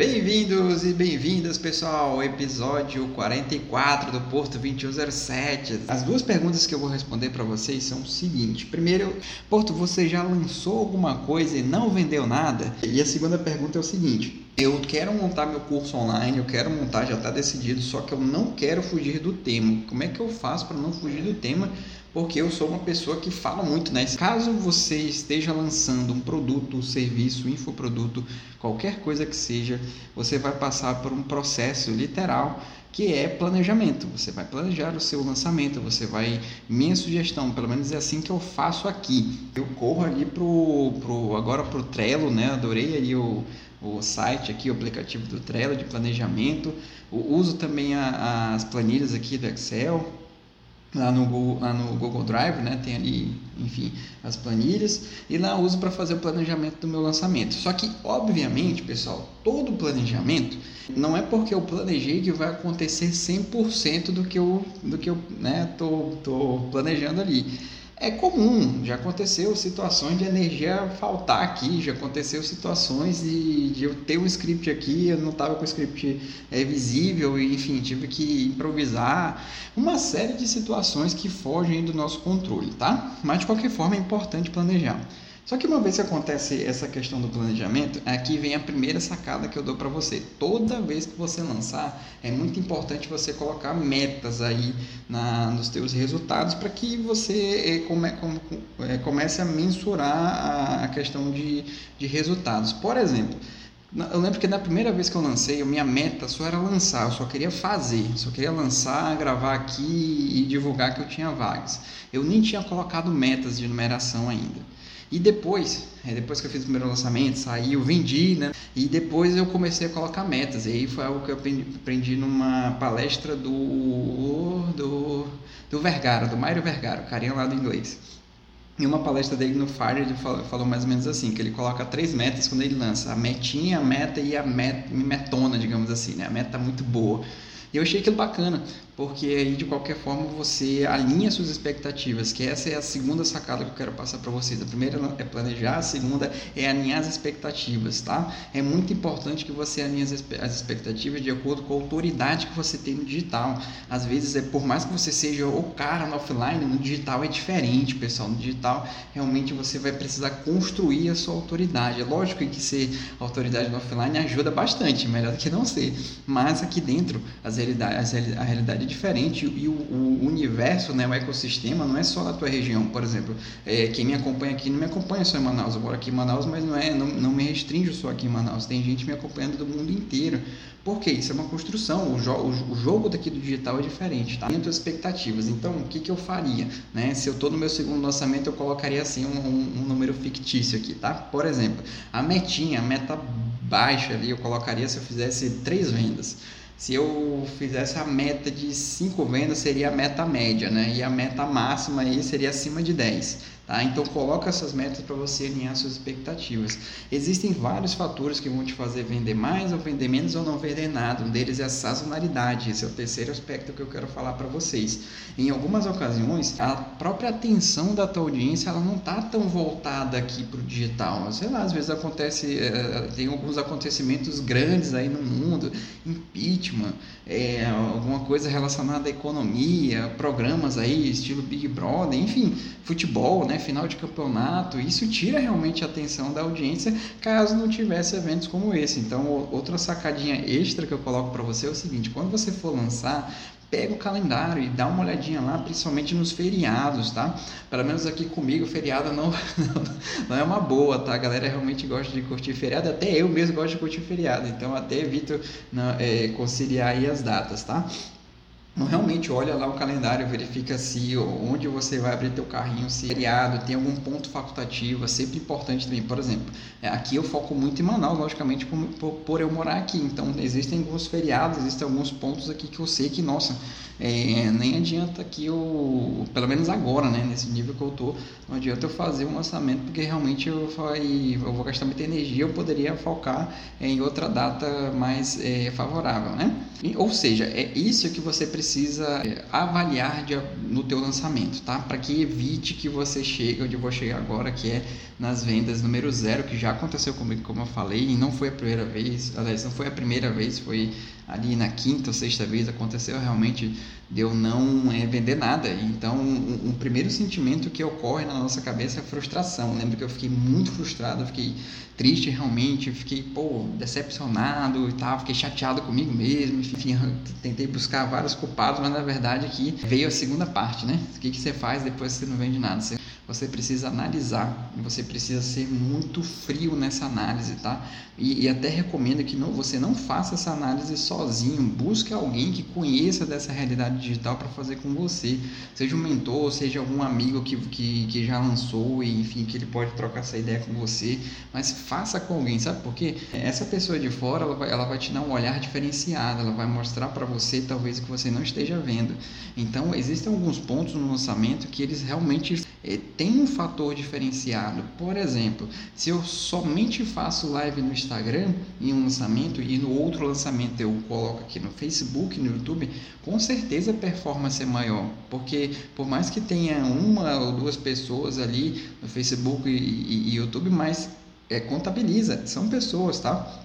Bem-vindos e bem-vindas, pessoal, episódio 44 do Porto 2107. As duas perguntas que eu vou responder para vocês são o seguinte: primeiro, Porto, você já lançou alguma coisa e não vendeu nada? E a segunda pergunta é o seguinte: eu quero montar meu curso online, eu quero montar, já está decidido, só que eu não quero fugir do tema. Como é que eu faço para não fugir do tema? Porque eu sou uma pessoa que fala muito, né? Caso você esteja lançando um produto, serviço, infoproduto, qualquer coisa que seja, você vai passar por um processo literal que é planejamento. Você vai planejar o seu lançamento, você vai. Minha sugestão, pelo menos é assim que eu faço aqui. Eu corro ali pro, pro agora pro Trello, né? Adorei aí o, o site aqui, o aplicativo do Trello de planejamento. Uso também a, as planilhas aqui do Excel lá no Google, lá no Google Drive, né? Tem ali, enfim, as planilhas e lá uso para fazer o planejamento do meu lançamento. Só que, obviamente, pessoal, todo planejamento não é porque eu planejei que vai acontecer 100% do que eu do que eu, né, tô, tô planejando ali é comum, já aconteceu situações de energia faltar aqui, já aconteceu situações de, de eu ter um script aqui, eu não estava com o script é, visível, e, enfim, tive que improvisar. Uma série de situações que fogem do nosso controle, tá? Mas de qualquer forma é importante planejar. Só que uma vez que acontece essa questão do planejamento, aqui vem a primeira sacada que eu dou para você. Toda vez que você lançar, é muito importante você colocar metas aí na, nos teus resultados para que você é, come, come, é, comece a mensurar a, a questão de, de resultados. Por exemplo, eu lembro que na primeira vez que eu lancei, minha meta só era lançar, eu só queria fazer, só queria lançar, gravar aqui e divulgar que eu tinha vagas. Eu nem tinha colocado metas de numeração ainda. E depois, é, depois que eu fiz o primeiro lançamento, saiu, vendi, né? E depois eu comecei a colocar metas. E aí foi algo que eu aprendi numa palestra do do, do Vergara, do Mário Vergara, o carinha lá do inglês. Em uma palestra dele no Fire, ele falou, falou, mais ou menos assim, que ele coloca três metas quando ele lança. A metinha, a meta e a met, metona, digamos assim, né? A meta muito boa. E eu achei aquilo bacana, porque aí de qualquer forma você alinha suas expectativas, que essa é a segunda sacada que eu quero passar para vocês. A primeira é planejar, a segunda é alinhar as expectativas, tá? É muito importante que você alinhe as expectativas de acordo com a autoridade que você tem no digital. Às vezes, é por mais que você seja o cara no offline, no digital é diferente, pessoal. No digital, realmente você vai precisar construir a sua autoridade. É lógico que ser autoridade no offline ajuda bastante, melhor do que não ser. Mas aqui dentro, as realidades, a realidade diferente e o, o, universo, né, o ecossistema não é só na tua região. Por exemplo, é, quem me acompanha aqui não me acompanha só em Manaus. Eu moro aqui em Manaus, mas não é, não, não me restringo só aqui em Manaus. Tem gente me acompanhando do mundo inteiro. Porque isso é uma construção, o, jo o, jogo daqui do digital é diferente, tá? Dentro das expectativas. Então, o que, que eu faria? Né? Se eu estou no meu segundo lançamento, eu colocaria assim um, um, um número fictício aqui, tá? Por exemplo, a metinha, a meta baixa ali, eu colocaria se eu fizesse três vendas. Se eu fizesse a meta de 5 vendas, seria a meta média, né? E a meta máxima aí seria acima de 10. Tá? Então coloca essas metas para você alinhar suas expectativas. Existem vários fatores que vão te fazer vender mais ou vender menos ou não vender nada. Um deles é a sazonalidade. Esse é o terceiro aspecto que eu quero falar para vocês. Em algumas ocasiões, a própria atenção da tua audiência ela não está tão voltada aqui para o digital. Sei lá, às vezes acontece, eh, tem alguns acontecimentos grandes aí no mundo, impeachment, é, alguma coisa relacionada à economia, programas aí, estilo Big Brother, enfim, futebol, né? final de campeonato, isso tira realmente a atenção da audiência caso não tivesse eventos como esse. Então, outra sacadinha extra que eu coloco para você é o seguinte: quando você for lançar, pega o calendário e dá uma olhadinha lá, principalmente nos feriados, tá? Pelo menos aqui comigo, feriado não, não, não, é uma boa, tá? A galera realmente gosta de curtir feriado, até eu mesmo gosto de curtir feriado, então até evito não, é, conciliar aí as datas, tá? Então, realmente olha lá o calendário, verifica se onde você vai abrir teu carrinho, se é feriado, tem algum ponto facultativo, é sempre importante também. Por exemplo, é, aqui eu foco muito em Manaus, logicamente, por, por eu morar aqui. Então, existem alguns feriados, existem alguns pontos aqui que eu sei que, nossa, é, nem adianta que eu, pelo menos agora, né, nesse nível que eu tô, não adianta eu fazer um lançamento, porque realmente eu, eu vou gastar muita energia, eu poderia focar em outra data mais é, favorável, né? Ou seja, é isso que você precisa precisa é, avaliar de, no teu lançamento, tá? Para que evite que você chegue onde eu vou chegar agora, que é nas vendas número zero, que já aconteceu comigo, como eu falei, e não foi a primeira vez, aliás, não foi a primeira vez, foi ali na quinta ou sexta vez aconteceu realmente de eu não é, vender nada. Então, um, um, primeiro sentimento que ocorre na nossa cabeça é frustração. lembro que eu fiquei muito frustrado, fiquei triste realmente, fiquei pô, decepcionado e tal, fiquei chateado comigo mesmo. Enfim, tentei buscar vários culpados, mas na verdade aqui veio a segunda parte, né? O que, que você faz depois que você não vende nada? Você você precisa analisar, você precisa ser muito frio nessa análise, tá? E, e, até recomendo que não, você não faça essa análise sozinho, busque alguém que conheça dessa realidade digital para fazer com você, seja um mentor, seja algum amigo que, que, que já lançou e enfim, que ele pode trocar essa ideia com você, mas faça com alguém, sabe por quê? Essa pessoa de fora, ela vai, ela vai te dar um olhar diferenciado, ela vai mostrar para você talvez que você não esteja vendo. Então, existem alguns pontos no lançamento que eles realmente tem um fator diferenciado. Por exemplo, se eu somente faço live no Instagram em um lançamento e no outro lançamento eu coloco aqui no Facebook, no YouTube, com certeza a performance é maior, porque por mais que tenha uma ou duas pessoas ali no Facebook e, e, e YouTube, mas é, contabiliza, são pessoas, tá?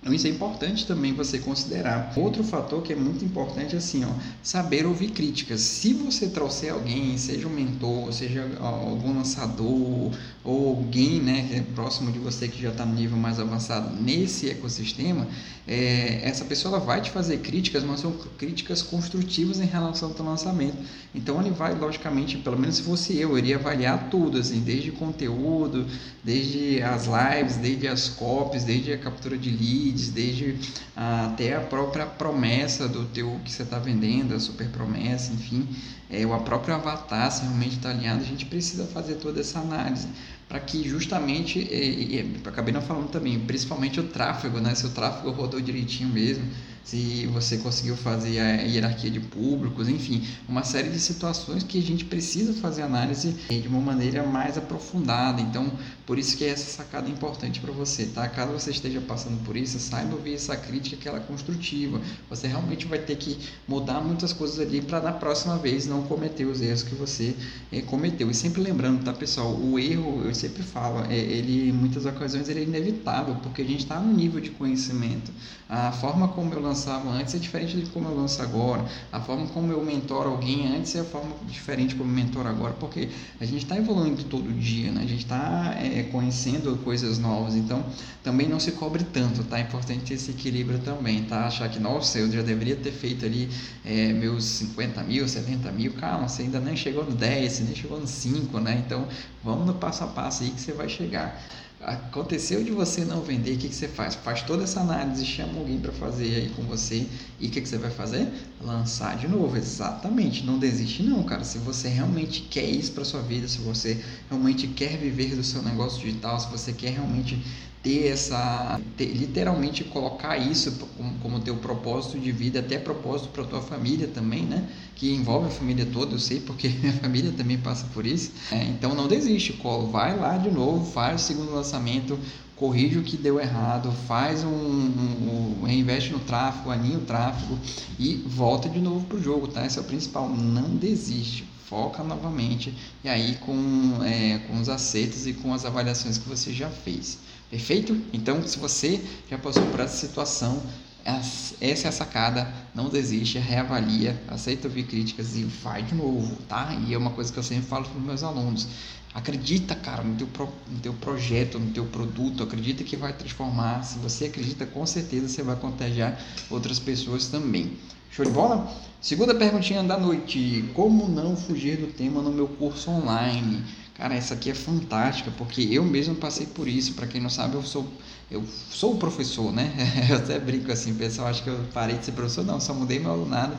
Então isso é importante também você considerar. Outro fator que é muito importante é assim, ó, saber ouvir críticas. Se você trouxer alguém, seja um mentor, seja algum lançador ou alguém, né, que é próximo de você que já está no nível mais avançado nesse ecossistema, é, essa pessoa ela vai te fazer críticas, mas são críticas construtivas em relação ao teu lançamento. Então ele vai, logicamente, pelo menos se fosse eu, eu iria avaliar tudo, assim, desde conteúdo, desde as lives, desde as copies, desde a captura de leads leads, desde até a própria promessa do teu que você está vendendo, a super promessa, enfim, é, o próprio avatar, se realmente está alinhado, a gente precisa fazer toda essa análise para que justamente, e, e, acabei não falando também, principalmente o tráfego, né? se o tráfego rodou direitinho mesmo, se você conseguiu fazer a hierarquia de públicos, enfim, uma série de situações que a gente precisa fazer análise de uma maneira mais aprofundada. Então, por isso que essa sacada é importante para você, tá? Caso você esteja passando por isso, saiba ouvir essa crítica que ela é construtiva. Você realmente vai ter que mudar muitas coisas ali para na próxima vez não cometer os erros que você é, cometeu. E sempre lembrando, tá, pessoal? O erro, eu sempre falo, é, ele em muitas ocasiões ele é inevitável, porque a gente está no nível de conhecimento. A forma como eu lançava antes é diferente de como eu lanço agora. A forma como eu mentoro alguém antes é a forma diferente como eu mentoro agora, porque a gente está evoluindo todo dia, né? A gente está é, conhecendo coisas novas, então também não se cobre tanto, tá? É importante esse equilíbrio também, tá? Achar que, nossa, eu já deveria ter feito ali é, meus 50 mil, 70 mil, calma, você ainda nem chegou no 10, você nem chegou no 5, né? Então vamos no passo a passo aí que você vai chegar aconteceu de você não vender, o que, que você faz? Faz toda essa análise, chama alguém para fazer aí com você e o que, que você vai fazer? Lançar de novo, exatamente. Não desiste não, cara. Se você realmente quer isso para sua vida, se você realmente quer viver do seu negócio digital, se você quer realmente ter essa ter, literalmente colocar isso como, como teu propósito de vida até propósito para tua família também né? Que envolve a família toda eu sei porque minha família também passa por isso. É, então não desiste vai lá de novo faz o segundo lançamento corrige o que deu errado faz um, um, um reinveste no tráfego aninha o tráfego e volta de novo pro jogo tá? Esse é o principal não desiste foca novamente e aí com, é, com os acertos e com as avaliações que você já fez. Perfeito? Então, se você já passou por essa situação, essa é a sacada, não desiste, reavalia, aceita ouvir críticas e vai de novo, tá? E é uma coisa que eu sempre falo para os meus alunos. Acredita, cara, no teu, pro, no teu projeto, no teu produto, acredita que vai transformar. Se você acredita, com certeza você vai contagiar outras pessoas também. Show de bola? Segunda perguntinha da noite: Como não fugir do tema no meu curso online? Cara, essa aqui é fantástica, porque eu mesmo passei por isso. Para quem não sabe, eu sou eu sou professor, né? Eu até brinco assim, pessoal acho que eu parei de ser professor, não, só mudei meu alunado.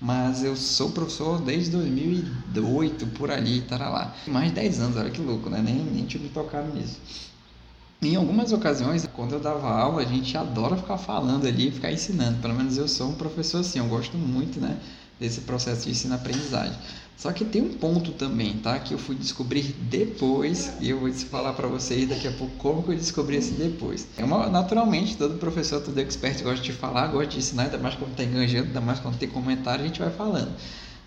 Mas eu sou professor desde 2008, por ali, estará lá. Mais de 10 anos, olha que louco, né? Nem, nem tinha me tocado nisso. Em algumas ocasiões, quando eu dava aula, a gente adora ficar falando ali, ficar ensinando. Pelo menos eu sou um professor assim, eu gosto muito, né? Desse processo de ensino-aprendizagem. Só que tem um ponto também, tá? Que eu fui descobrir depois e eu vou falar para vocês daqui a pouco como que eu descobri esse depois. É uma, naturalmente, todo professor, todo expert gosta de falar, gosta de ensinar, ainda mais quando tá enganjando, ainda mais quando tem comentário, a gente vai falando.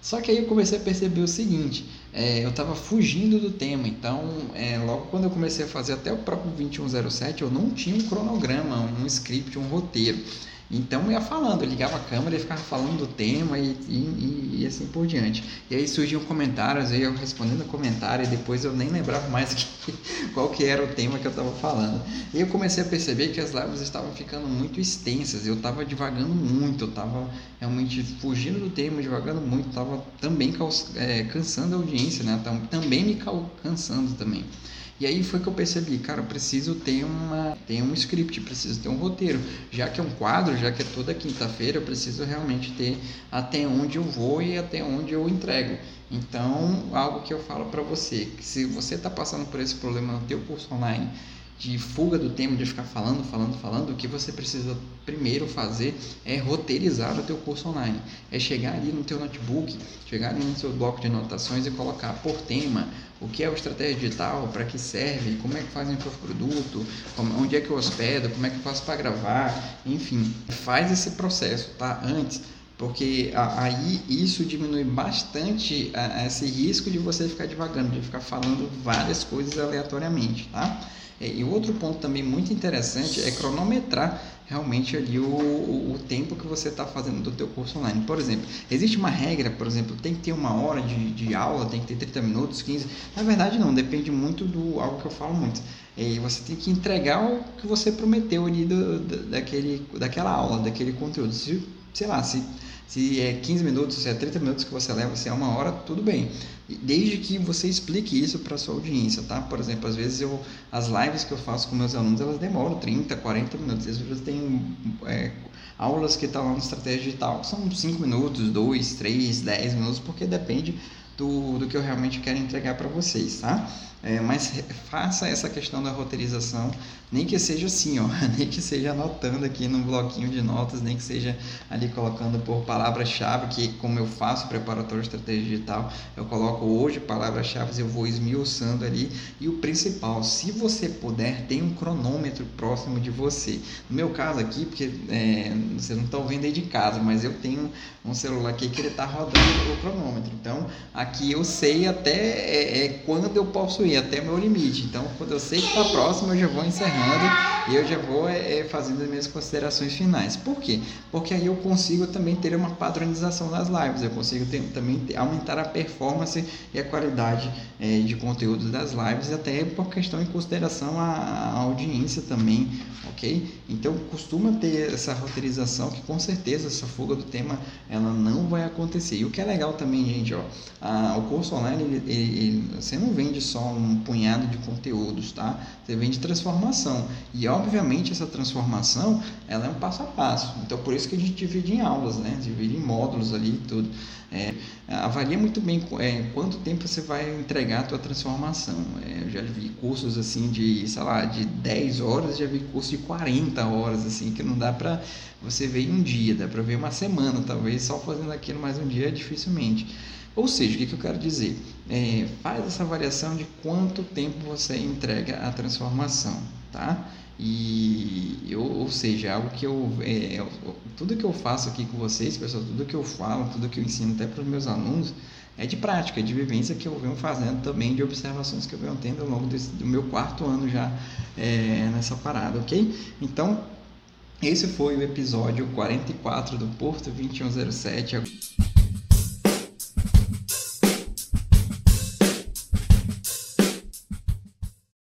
Só que aí eu comecei a perceber o seguinte, é, eu estava fugindo do tema, então é, logo quando eu comecei a fazer até o próprio 2107, eu não tinha um cronograma, um script, um roteiro. Então eu ia falando, eu ligava a câmera e ficava falando do tema e, e, e, assim por diante. E aí surgiam comentários, aí eu respondendo comentário e depois eu nem lembrava mais que, qual que era o tema que eu estava falando. E eu comecei a perceber que as lives estavam ficando muito extensas, eu estava divagando muito, eu estava realmente fugindo do tema, divagando muito, estava também é, cansando a audiência, né? também me cansando também. E aí foi que eu percebi, cara, preciso ter, uma, ter um script, preciso ter um roteiro. Já que é um quadro, já que é toda quinta-feira, eu preciso realmente ter até onde eu vou e até onde eu entrego. Então, algo que eu falo para você, que se você está passando por esse problema no teu curso online, de fuga do tempo, de ficar falando, falando, falando, o que você precisa primeiro fazer é roteirizar o teu curso online. É chegar ali no teu notebook, chegar ali no seu bloco de anotações e colocar por tema o que é o estratégia digital, para que serve, como é que faz o infoproduto, onde é que eu hospedo, como é que eu faço para gravar, enfim, faz esse processo, tá? Antes porque aí isso diminui bastante esse risco de você ficar devagando, de ficar falando várias coisas aleatoriamente, tá? É, e outro ponto também muito interessante é cronometrar realmente ali o, o, tempo que você está fazendo do teu curso online. Por exemplo, existe uma regra, por exemplo, tem que ter uma hora de, de aula, tem que ter 30 minutos, 15. Na verdade não, depende muito do algo que eu falo muito. E você tem que entregar o que você prometeu ali do, daquele, daquela aula, daquele conteúdo. Se, sei lá, se se é 15 minutos, se é 30 minutos que você leva, se é uma hora, tudo bem. Desde que você explique isso para sua audiência, tá? Por exemplo, às vezes eu, as lives que eu faço com meus alunos, elas demoram 30, 40 minutos. Às vezes tem é, aulas que estão lá no Estratégia Digital são 5 minutos, 2, 3, 10 minutos, porque depende do, do que eu realmente quero entregar para vocês, tá? É, mas faça essa questão da roteirização, nem que seja assim, ó, nem que seja anotando aqui no bloquinho de notas, nem que seja ali colocando por palavra-chave, que como eu faço preparatório de estratégia digital, eu coloco hoje palavras-chave, eu vou esmiuçando ali. E o principal, se você puder, tem um cronômetro próximo de você. No meu caso aqui, porque é, não está ouvindo aí de casa, mas eu tenho um celular aqui que ele está rodando o cronômetro. Então, aqui eu sei até é, é, quando eu posso ir até meu limite. Então, quando eu sei que está próximo, eu já vou encerrando e eu já vou é, é, fazendo as minhas considerações finais. Por quê? Porque aí eu consigo também ter uma padronização das lives, eu consigo ter, também aumentar a performance e a qualidade é, de conteúdo das lives, até por questão em consideração a, a audiência também, ok? Então, costuma ter essa roteirização que com certeza essa fuga do tema ela não vai acontecer. E o que é legal também, gente, ó, a, o curso online ele, ele, você não vende só um um punhado de conteúdos, tá? Você vem de transformação. E obviamente essa transformação, ela é um passo a passo. Então por isso que a gente divide em aulas, né? Divide em módulos ali e tudo. É, avalia muito bem é, quanto tempo você vai entregar a tua transformação. É, eu já vi cursos assim de, sei lá, de 10 horas, já vi cursos de 40 horas, assim, que não dá para você ver em um dia, dá para ver uma semana, talvez só fazendo aquilo mais um dia, dificilmente. Ou seja, o que, que eu quero dizer? É, faz essa variação de quanto tempo você entrega a transformação, tá? E, eu, ou seja, algo que eu, é, tudo que eu faço aqui com vocês, pessoal, tudo que eu falo, tudo que eu ensino até para os meus alunos, é de prática, é de vivência que eu venho fazendo também, de observações que eu venho tendo ao longo desse, do meu quarto ano já é, nessa parada, ok? Então, esse foi o episódio 44 do Porto 2107.